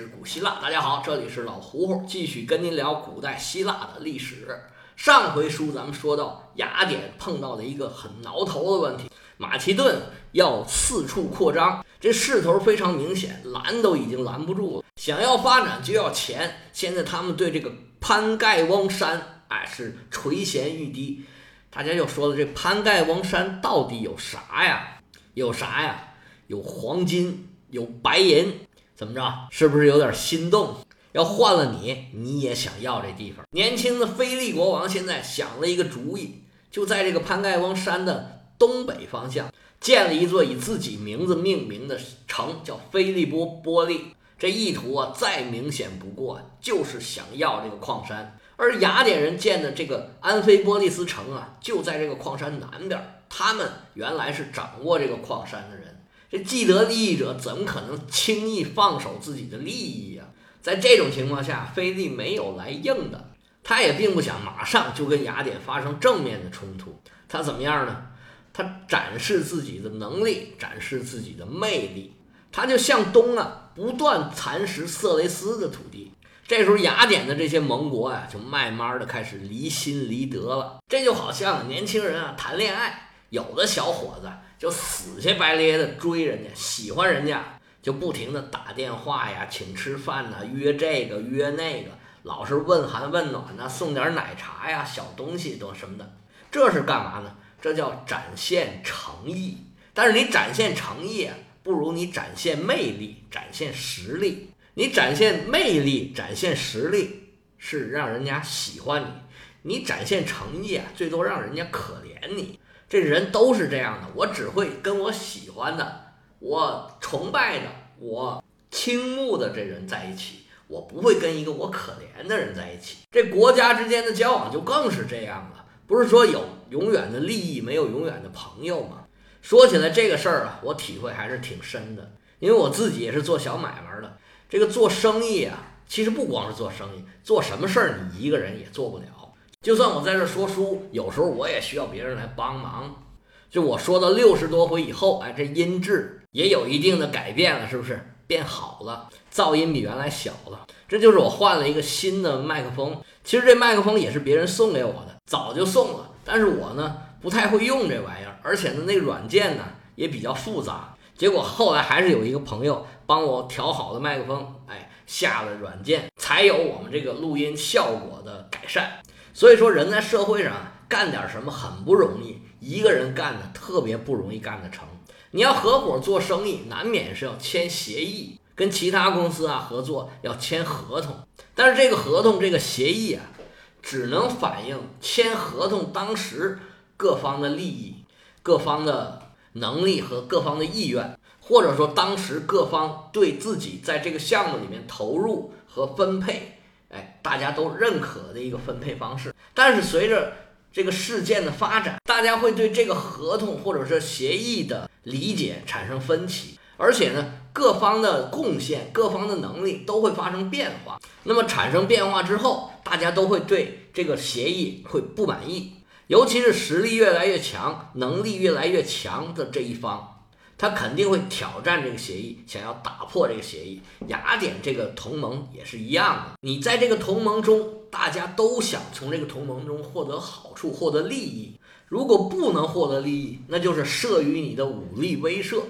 之古希腊。大家好，这里是老胡胡，继续跟您聊古代希腊的历史。上回书咱们说到，雅典碰到了一个很挠头的问题，马其顿要四处扩张，这势头非常明显，拦都已经拦不住了。想要发展就要钱，现在他们对这个潘盖翁山，哎，是垂涎欲滴。大家就说了，这潘盖翁山到底有啥呀？有啥呀？有黄金，有白银，怎么着？是不是有点心动？要换了你，你也想要这地方？年轻的菲利国王现在想了一个主意，就在这个潘盖翁山的东北方向建了一座以自己名字命名的城，叫菲利波波利。这意图啊，再明显不过，就是想要这个矿山。而雅典人建的这个安菲波利斯城啊，就在这个矿山南边。他们原来是掌握这个矿山的人。这既得利益者怎么可能轻易放手自己的利益呀？在这种情况下，菲利没有来硬的，他也并不想马上就跟雅典发生正面的冲突。他怎么样呢？他展示自己的能力，展示自己的魅力。他就向东啊，不断蚕食色雷斯的土地。这时候，雅典的这些盟国啊，就慢慢的开始离心离德了。这就好像年轻人啊谈恋爱，有的小伙子。就死乞白咧的追人家，喜欢人家，就不停的打电话呀，请吃饭呐，约这个约那个，老是问寒问暖呐，送点奶茶呀，小东西都什么的，这是干嘛呢？这叫展现诚意。但是你展现诚意，不如你展现魅力，展现实力。你展现魅力，展现实力是让人家喜欢你；你展现诚意啊，最多让人家可怜你。这人都是这样的，我只会跟我喜欢的、我崇拜的、我倾慕的这人在一起，我不会跟一个我可怜的人在一起。这国家之间的交往就更是这样了，不是说有永远的利益，没有永远的朋友吗？说起来这个事儿啊，我体会还是挺深的，因为我自己也是做小买卖的。这个做生意啊，其实不光是做生意，做什么事儿你一个人也做不了。就算我在这说书，有时候我也需要别人来帮忙。就我说到六十多回以后，哎，这音质也有一定的改变了，是不是变好了？噪音比原来小了。这就是我换了一个新的麦克风。其实这麦克风也是别人送给我的，早就送了。但是我呢不太会用这玩意儿，而且呢那软件呢也比较复杂。结果后来还是有一个朋友帮我调好了麦克风，哎，下了软件才有我们这个录音效果的改善。所以说，人在社会上干点什么很不容易，一个人干的特别不容易干得成。你要合伙做生意，难免是要签协议，跟其他公司啊合作要签合同。但是这个合同、这个协议啊，只能反映签合同当时各方的利益、各方的能力和各方的意愿，或者说当时各方对自己在这个项目里面投入和分配。哎，大家都认可的一个分配方式，但是随着这个事件的发展，大家会对这个合同或者是协议的理解产生分歧，而且呢，各方的贡献、各方的能力都会发生变化。那么产生变化之后，大家都会对这个协议会不满意，尤其是实力越来越强、能力越来越强的这一方。他肯定会挑战这个协议，想要打破这个协议。雅典这个同盟也是一样的，你在这个同盟中，大家都想从这个同盟中获得好处、获得利益。如果不能获得利益，那就是慑于你的武力威慑。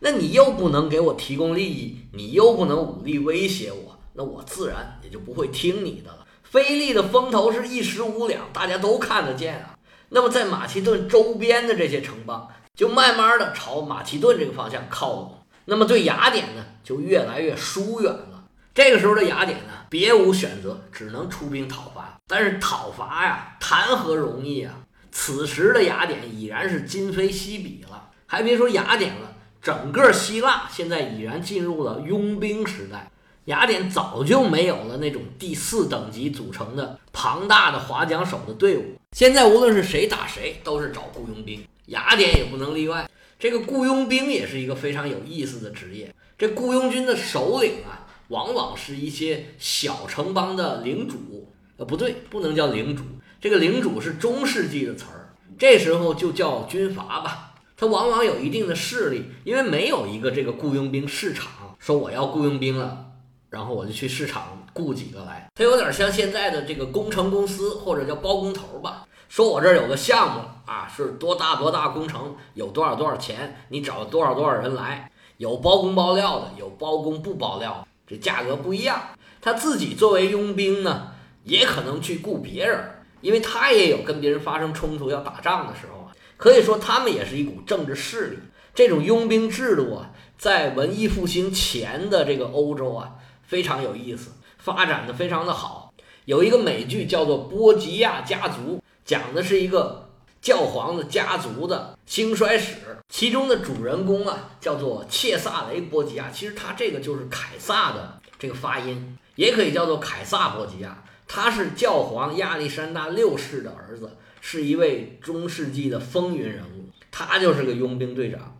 那你又不能给我提供利益，你又不能武力威胁我，那我自然也就不会听你的了。菲利的风头是一时无两，大家都看得见啊。那么在马其顿周边的这些城邦。就慢慢的朝马其顿这个方向靠拢，那么对雅典呢就越来越疏远了。这个时候的雅典呢，别无选择，只能出兵讨伐。但是讨伐呀，谈何容易啊！此时的雅典已然是今非昔比了，还别说雅典了，整个希腊现在已然进入了佣兵时代。雅典早就没有了那种第四等级组成的庞大的划桨手的队伍，现在无论是谁打谁，都是找雇佣兵。雅典也不能例外。这个雇佣兵也是一个非常有意思的职业。这雇佣军的首领啊，往往是一些小城邦的领主。呃，不对，不能叫领主。这个领主是中世纪的词儿，这时候就叫军阀吧。他往往有一定的势力，因为没有一个这个雇佣兵市场，说我要雇佣兵了，然后我就去市场雇几个来。他有点像现在的这个工程公司或者叫包工头吧。说我这儿有个项目啊，是多大多大工程，有多少多少钱，你找多少多少人来，有包工包料的，有包工不包料，这价格不一样。他自己作为佣兵呢，也可能去雇别人，因为他也有跟别人发生冲突要打仗的时候啊。可以说他们也是一股政治势力。这种佣兵制度啊，在文艺复兴前的这个欧洲啊，非常有意思，发展的非常的好。有一个美剧叫做《波吉亚家族》。讲的是一个教皇的家族的兴衰史，其中的主人公啊叫做切萨雷·波吉亚，其实他这个就是凯撒的这个发音，也可以叫做凯撒·波吉亚。他是教皇亚历山大六世的儿子，是一位中世纪的风云人物，他就是个佣兵队长。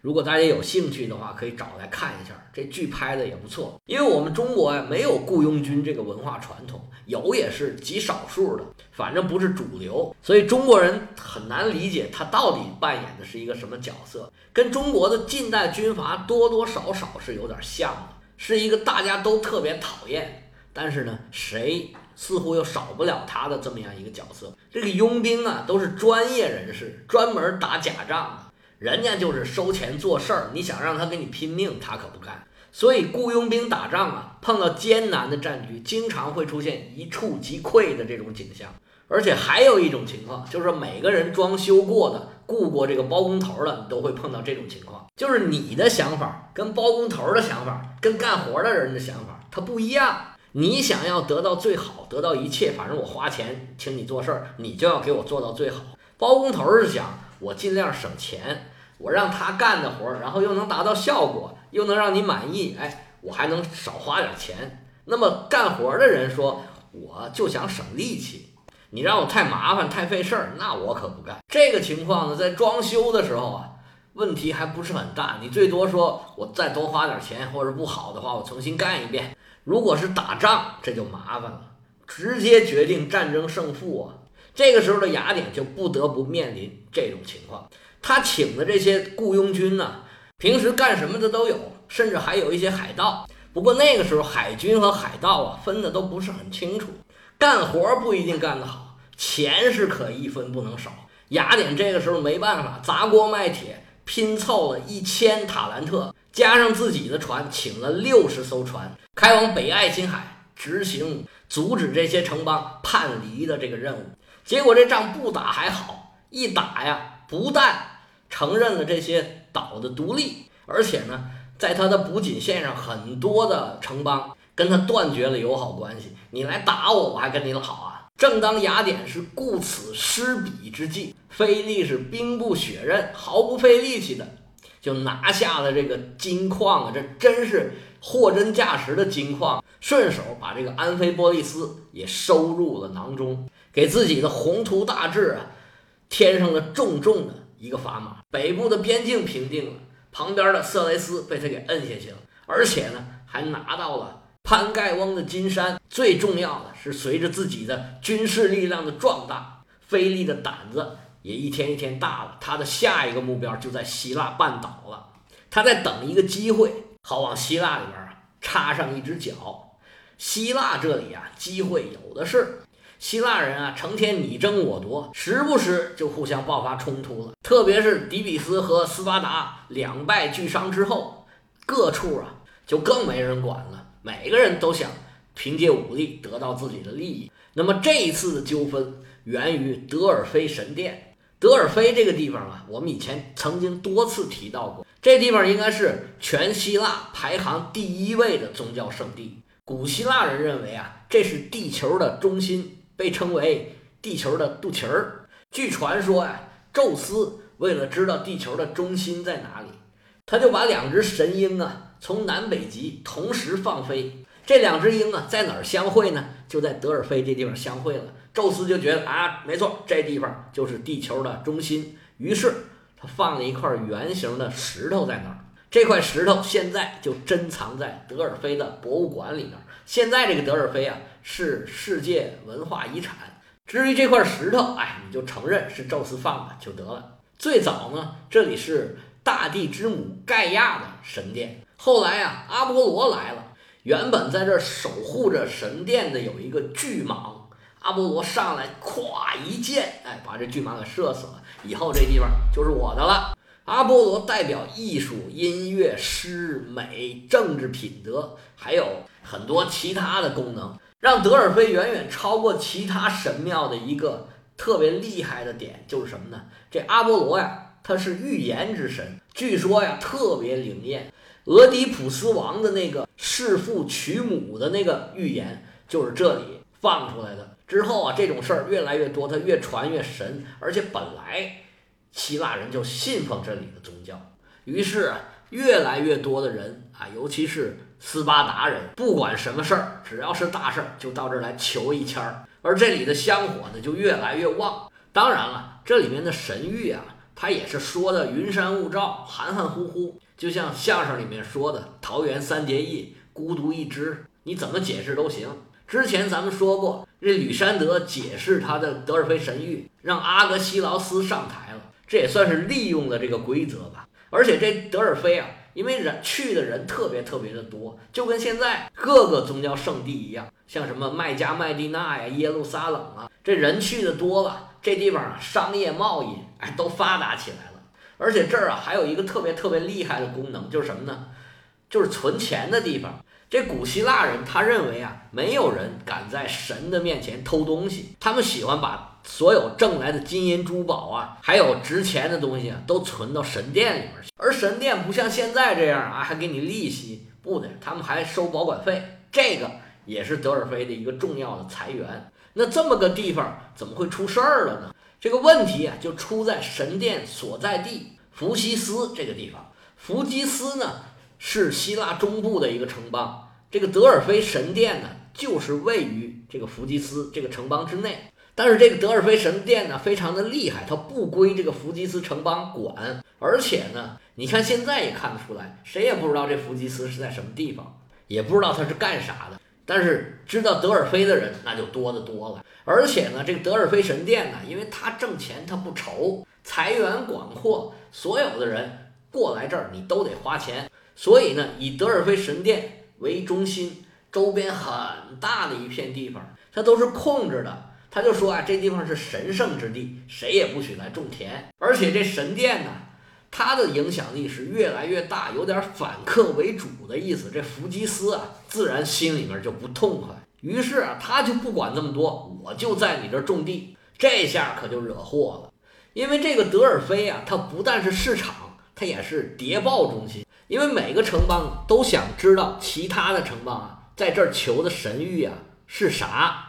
如果大家有兴趣的话，可以找来看一下，这剧拍的也不错。因为我们中国呀，没有雇佣军这个文化传统，有也是极少数的，反正不是主流，所以中国人很难理解他到底扮演的是一个什么角色。跟中国的近代军阀多多少少是有点像的，是一个大家都特别讨厌，但是呢，谁似乎又少不了他的这么样一个角色。这个佣兵啊，都是专业人士，专门打假仗的。人家就是收钱做事儿，你想让他跟你拼命，他可不干。所以雇佣兵打仗啊，碰到艰难的战局，经常会出现一触即溃的这种景象。而且还有一种情况，就是每个人装修过的、雇过这个包工头的，你都会碰到这种情况，就是你的想法跟包工头的想法、跟干活的人的想法，他不一样。你想要得到最好，得到一切，反正我花钱请你做事儿，你就要给我做到最好。包工头是想。我尽量省钱，我让他干的活，然后又能达到效果，又能让你满意，哎，我还能少花点钱。那么干活的人说，我就想省力气，你让我太麻烦太费事儿，那我可不干。这个情况呢，在装修的时候啊，问题还不是很大，你最多说我再多花点钱，或者不好的话，我重新干一遍。如果是打仗，这就麻烦了，直接决定战争胜负啊。这个时候的雅典就不得不面临这种情况，他请的这些雇佣军呢，平时干什么的都有，甚至还有一些海盗。不过那个时候海军和海盗啊分的都不是很清楚，干活不一定干得好，钱是可一分不能少。雅典这个时候没办法，砸锅卖铁拼凑了一千塔兰特，加上自己的船，请了六十艘船，开往北爱琴海，执行阻止这些城邦叛离的这个任务。结果这仗不打还好，一打呀，不但承认了这些岛的独立，而且呢，在他的补给线上，很多的城邦跟他断绝了友好关系。你来打我，我还跟你好啊！正当雅典是顾此失彼之际，菲利是兵不血刃，毫不费力气的就拿下了这个金矿啊！这真是货真价实的金矿，顺手把这个安菲波利斯也收入了囊中。给自己的宏图大志啊，添上了重重的一个砝码。北部的边境平定了，旁边的色雷斯被他给摁下去了，而且呢，还拿到了潘盖翁的金山。最重要的是，随着自己的军事力量的壮大，菲利的胆子也一天一天大了。他的下一个目标就在希腊半岛了，他在等一个机会，好往希腊里边插上一只脚。希腊这里啊，机会有的是。希腊人啊，成天你争我夺，时不时就互相爆发冲突了。特别是底比斯和斯巴达两败俱伤之后，各处啊就更没人管了。每个人都想凭借武力得到自己的利益。那么这一次的纠纷源于德尔菲神殿。德尔菲这个地方啊，我们以前曾经多次提到过。这地方应该是全希腊排行第一位的宗教圣地。古希腊人认为啊，这是地球的中心。被称为地球的肚脐儿。据传说啊，宙斯为了知道地球的中心在哪里，他就把两只神鹰啊从南北极同时放飞。这两只鹰啊在哪儿相会呢？就在德尔菲这地方相会了。宙斯就觉得啊，没错，这地方就是地球的中心。于是他放了一块圆形的石头在那儿。这块石头现在就珍藏在德尔菲的博物馆里面。现在这个德尔菲啊。是世界文化遗产。至于这块石头，哎，你就承认是宙斯放的就得了。最早呢，这里是大地之母盖亚的神殿。后来啊，阿波罗来了，原本在这守护着神殿的有一个巨蟒，阿波罗上来，咵一箭，哎，把这巨蟒给射死了。以后这地方就是我的了。阿波罗代表艺术、音乐、诗、美、政治品德，还有很多其他的功能，让德尔菲远远超过其他神庙的一个特别厉害的点就是什么呢？这阿波罗呀，他是预言之神，据说呀特别灵验。俄狄浦斯王的那个弑父娶母的那个预言，就是这里放出来的。之后啊，这种事儿越来越多，它越传越神，而且本来。希腊人就信奉这里的宗教，于是啊，越来越多的人啊，尤其是斯巴达人，不管什么事儿，只要是大事儿，就到这儿来求一签儿。而这里的香火呢，就越来越旺。当然了，这里面的神谕啊，它也是说的云山雾罩、含含糊糊，就像相声里面说的“桃园三结义，孤独一只”，你怎么解释都行。之前咱们说过，这吕山德解释他的德尔菲神谕，让阿格西劳斯上台了。这也算是利用了这个规则吧，而且这德尔菲啊，因为人去的人特别特别的多，就跟现在各个宗教圣地一样，像什么麦加、麦地那呀、耶路撒冷啊，这人去的多了，这地方啊商业贸易哎都发达起来了。而且这儿啊还有一个特别特别厉害的功能，就是什么呢？就是存钱的地方。这古希腊人他认为啊，没有人敢在神的面前偷东西，他们喜欢把。所有挣来的金银珠宝啊，还有值钱的东西啊，都存到神殿里面去。而神殿不像现在这样啊，还给你利息，不的，他们还收保管费。这个也是德尔菲的一个重要的财源。那这么个地方怎么会出事儿了呢？这个问题啊，就出在神殿所在地福西斯这个地方。福基斯呢，是希腊中部的一个城邦。这个德尔菲神殿呢，就是位于这个福基斯这个城邦之内。但是这个德尔菲神殿呢，非常的厉害，它不归这个弗吉斯城邦管，而且呢，你看现在也看得出来，谁也不知道这弗吉斯是在什么地方，也不知道他是干啥的。但是知道德尔菲的人那就多得多了。而且呢，这个德尔菲神殿呢，因为他挣钱他不愁，财源广阔，所有的人过来这儿你都得花钱，所以呢，以德尔菲神殿为中心，周边很大的一片地方，它都是空着的。他就说啊，这地方是神圣之地，谁也不许来种田。而且这神殿呢，它的影响力是越来越大，有点反客为主的意思。这弗基斯啊，自然心里面就不痛快。于是啊，他就不管那么多，我就在你这儿种地。这下可就惹祸了，因为这个德尔菲啊，它不但是市场，它也是谍报中心。因为每个城邦都想知道其他的城邦啊，在这儿求的神谕啊是啥。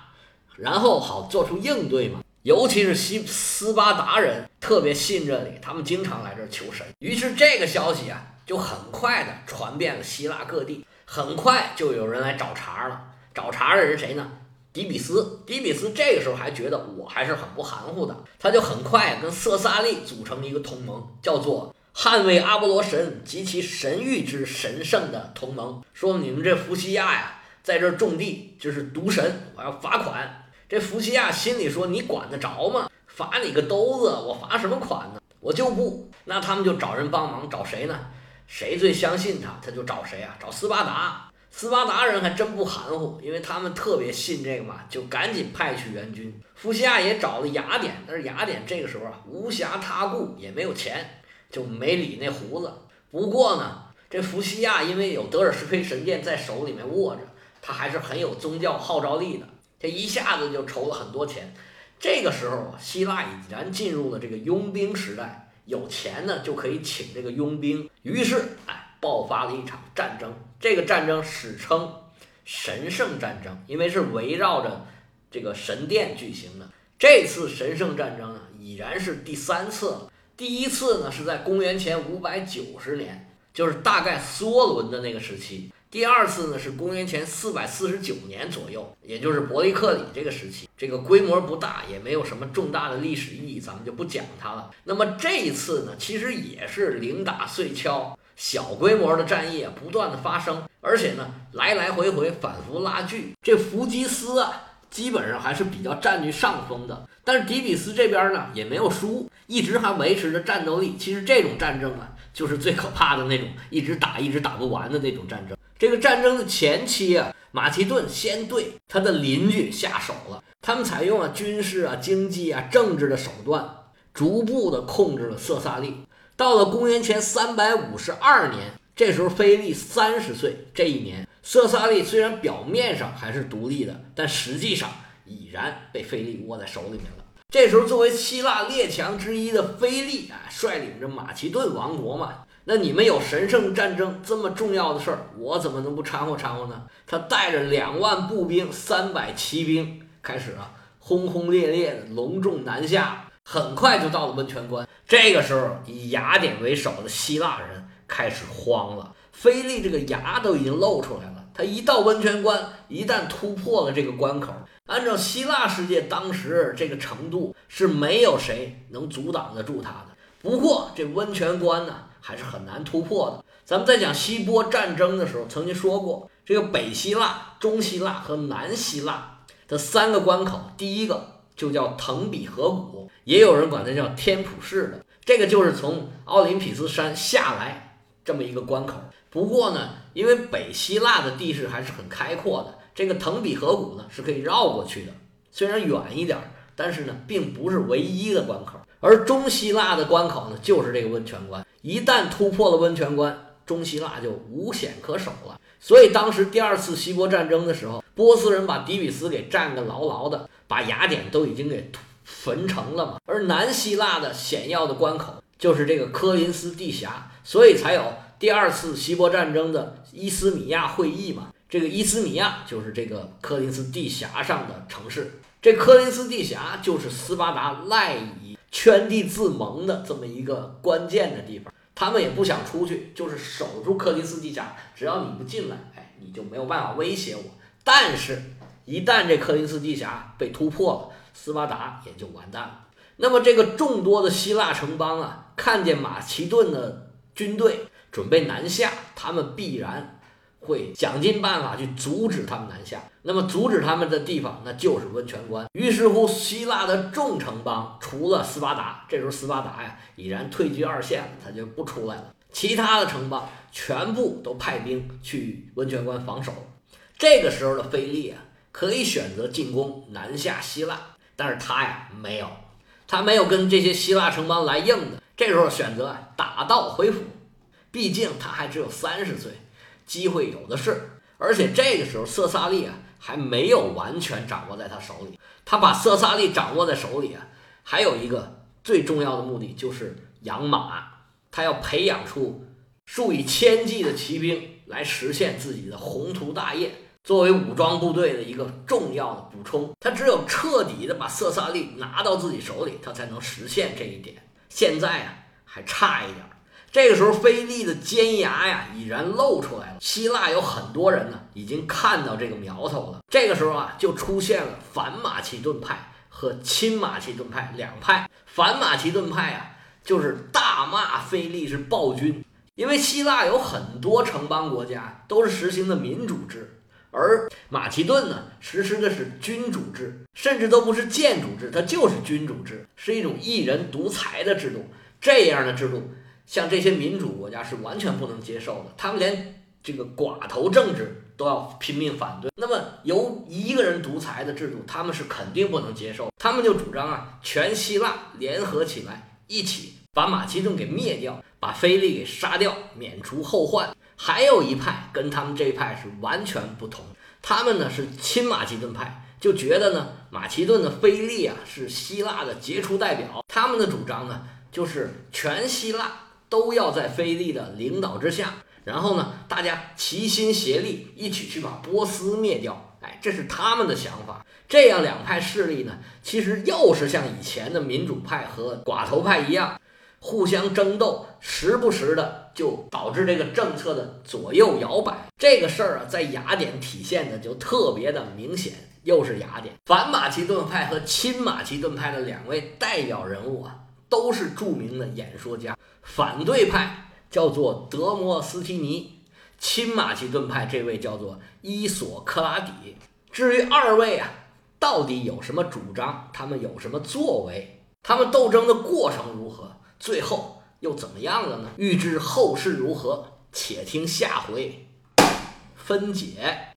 然后好做出应对嘛，尤其是西斯巴达人特别信这里，他们经常来这儿求神。于是这个消息啊，就很快的传遍了希腊各地，很快就有人来找茬了。找茬的人谁呢？迪比斯。迪比斯这个时候还觉得我还是很不含糊的，他就很快跟色萨利组成一个同盟，叫做捍卫阿波罗神及其神域之神圣的同盟。说你们这福西亚呀，在这种地就是渎神，我要罚款。这福西亚心里说：“你管得着吗？罚你个兜子！我罚什么款呢？我就不。那他们就找人帮忙，找谁呢？谁最相信他，他就找谁啊？找斯巴达。斯巴达人还真不含糊，因为他们特别信这个嘛，就赶紧派去援军。福西亚也找了雅典，但是雅典这个时候啊，无暇他顾，也没有钱，就没理那胡子。不过呢，这福西亚因为有德尔施菲神殿在手里面握着，他还是很有宗教号召力的。这一下子就筹了很多钱，这个时候啊，希腊已然进入了这个佣兵时代，有钱呢就可以请这个佣兵，于是哎，爆发了一场战争。这个战争史称神圣战争，因为是围绕着这个神殿举行的。这次神圣战争啊，已然是第三次了。第一次呢是在公元前五百九十年，就是大概梭伦的那个时期。第二次呢是公元前四百四十九年左右，也就是伯利克里这个时期，这个规模不大，也没有什么重大的历史意义，咱们就不讲它了。那么这一次呢，其实也是零打碎敲，小规模的战役不断的发生，而且呢来来回回反复拉锯。这弗吉斯啊，基本上还是比较占据上风的，但是底比斯这边呢也没有输，一直还维持着战斗力。其实这种战争啊，就是最可怕的那种，一直打一直打不完的那种战争。这个战争的前期啊，马其顿先对他的邻居下手了，他们采用了军事啊、经济啊、政治的手段，逐步的控制了色萨利。到了公元前三百五十二年，这时候菲利三十岁，这一年，色萨利虽然表面上还是独立的，但实际上已然被菲利握在手里面了。这时候，作为希腊列强之一的菲利啊，率领着马其顿王国嘛，那你们有神圣战争这么重要的事儿，我怎么能不掺和掺和呢？他带着两万步兵、三百骑兵，开始啊，轰轰烈烈的隆重南下，很快就到了温泉关。这个时候，以雅典为首的希腊人开始慌了，菲利这个牙都已经露出来了。他一到温泉关，一旦突破了这个关口，按照希腊世界当时这个程度，是没有谁能阻挡得住他的。不过这温泉关呢，还是很难突破的。咱们在讲希波战争的时候，曾经说过，这个北希腊、中希腊和南希腊的三个关口，第一个就叫腾比河谷，也有人管它叫天普市的，这个就是从奥林匹斯山下来这么一个关口。不过呢，因为北希腊的地势还是很开阔的，这个腾比河谷呢是可以绕过去的，虽然远一点，但是呢并不是唯一的关口。而中希腊的关口呢就是这个温泉关，一旦突破了温泉关，中希腊就无险可守了。所以当时第二次希波战争的时候，波斯人把底比斯给占个牢牢的，把雅典都已经给焚城了嘛。而南希腊的险要的关口就是这个科林斯地峡，所以才有。第二次希波战争的伊斯米亚会议嘛，这个伊斯米亚就是这个科林斯地峡上的城市。这科林斯地峡就是斯巴达赖以圈地自萌的这么一个关键的地方。他们也不想出去，就是守住克林斯基峡。只要你不进来，哎，你就没有办法威胁我。但是，一旦这克林斯基峡被突破了，斯巴达也就完蛋了。那么，这个众多的希腊城邦啊，看见马其顿的军队。准备南下，他们必然会想尽办法去阻止他们南下。那么阻止他们的地方，那就是温泉关。于是乎，希腊的众城邦除了斯巴达，这时候斯巴达呀已然退居二线了，他就不出来了。其他的城邦全部都派兵去温泉关防守。这个时候的菲利啊，可以选择进攻南下希腊，但是他呀没有，他没有跟这些希腊城邦来硬的。这时候选择打道回府。毕竟他还只有三十岁，机会有的是，而且这个时候色萨利啊还没有完全掌握在他手里。他把色萨利掌握在手里啊，还有一个最重要的目的就是养马，他要培养出数以千计的骑兵来实现自己的宏图大业，作为武装部队的一个重要的补充。他只有彻底的把色萨利拿到自己手里，他才能实现这一点。现在啊还差一点。这个时候，菲利的尖牙呀已然露出来了。希腊有很多人呢，已经看到这个苗头了。这个时候啊，就出现了反马其顿派和亲马其顿派两派。反马其顿派啊，就是大骂菲利是暴君，因为希腊有很多城邦国家都是实行的民主制，而马其顿呢，实施的是君主制，甚至都不是建主制，它就是君主制，是一种一人独裁的制度。这样的制度。像这些民主国家是完全不能接受的，他们连这个寡头政治都要拼命反对。那么由一个人独裁的制度，他们是肯定不能接受。他们就主张啊，全希腊联合起来，一起把马其顿给灭掉，把菲利给杀掉，免除后患。还有一派跟他们这一派是完全不同，他们呢是亲马其顿派，就觉得呢马其顿的菲利啊是希腊的杰出代表。他们的主张呢就是全希腊。都要在菲利的领导之下，然后呢，大家齐心协力，一起去把波斯灭掉。哎，这是他们的想法。这样两派势力呢，其实又是像以前的民主派和寡头派一样，互相争斗，时不时的就导致这个政策的左右摇摆。这个事儿啊，在雅典体现的就特别的明显。又是雅典反马其顿派和亲马其顿派的两位代表人物啊。都是著名的演说家，反对派叫做德摩斯提尼，亲马其顿派这位叫做伊索克拉底。至于二位啊，到底有什么主张？他们有什么作为？他们斗争的过程如何？最后又怎么样了呢？欲知后事如何，且听下回分解。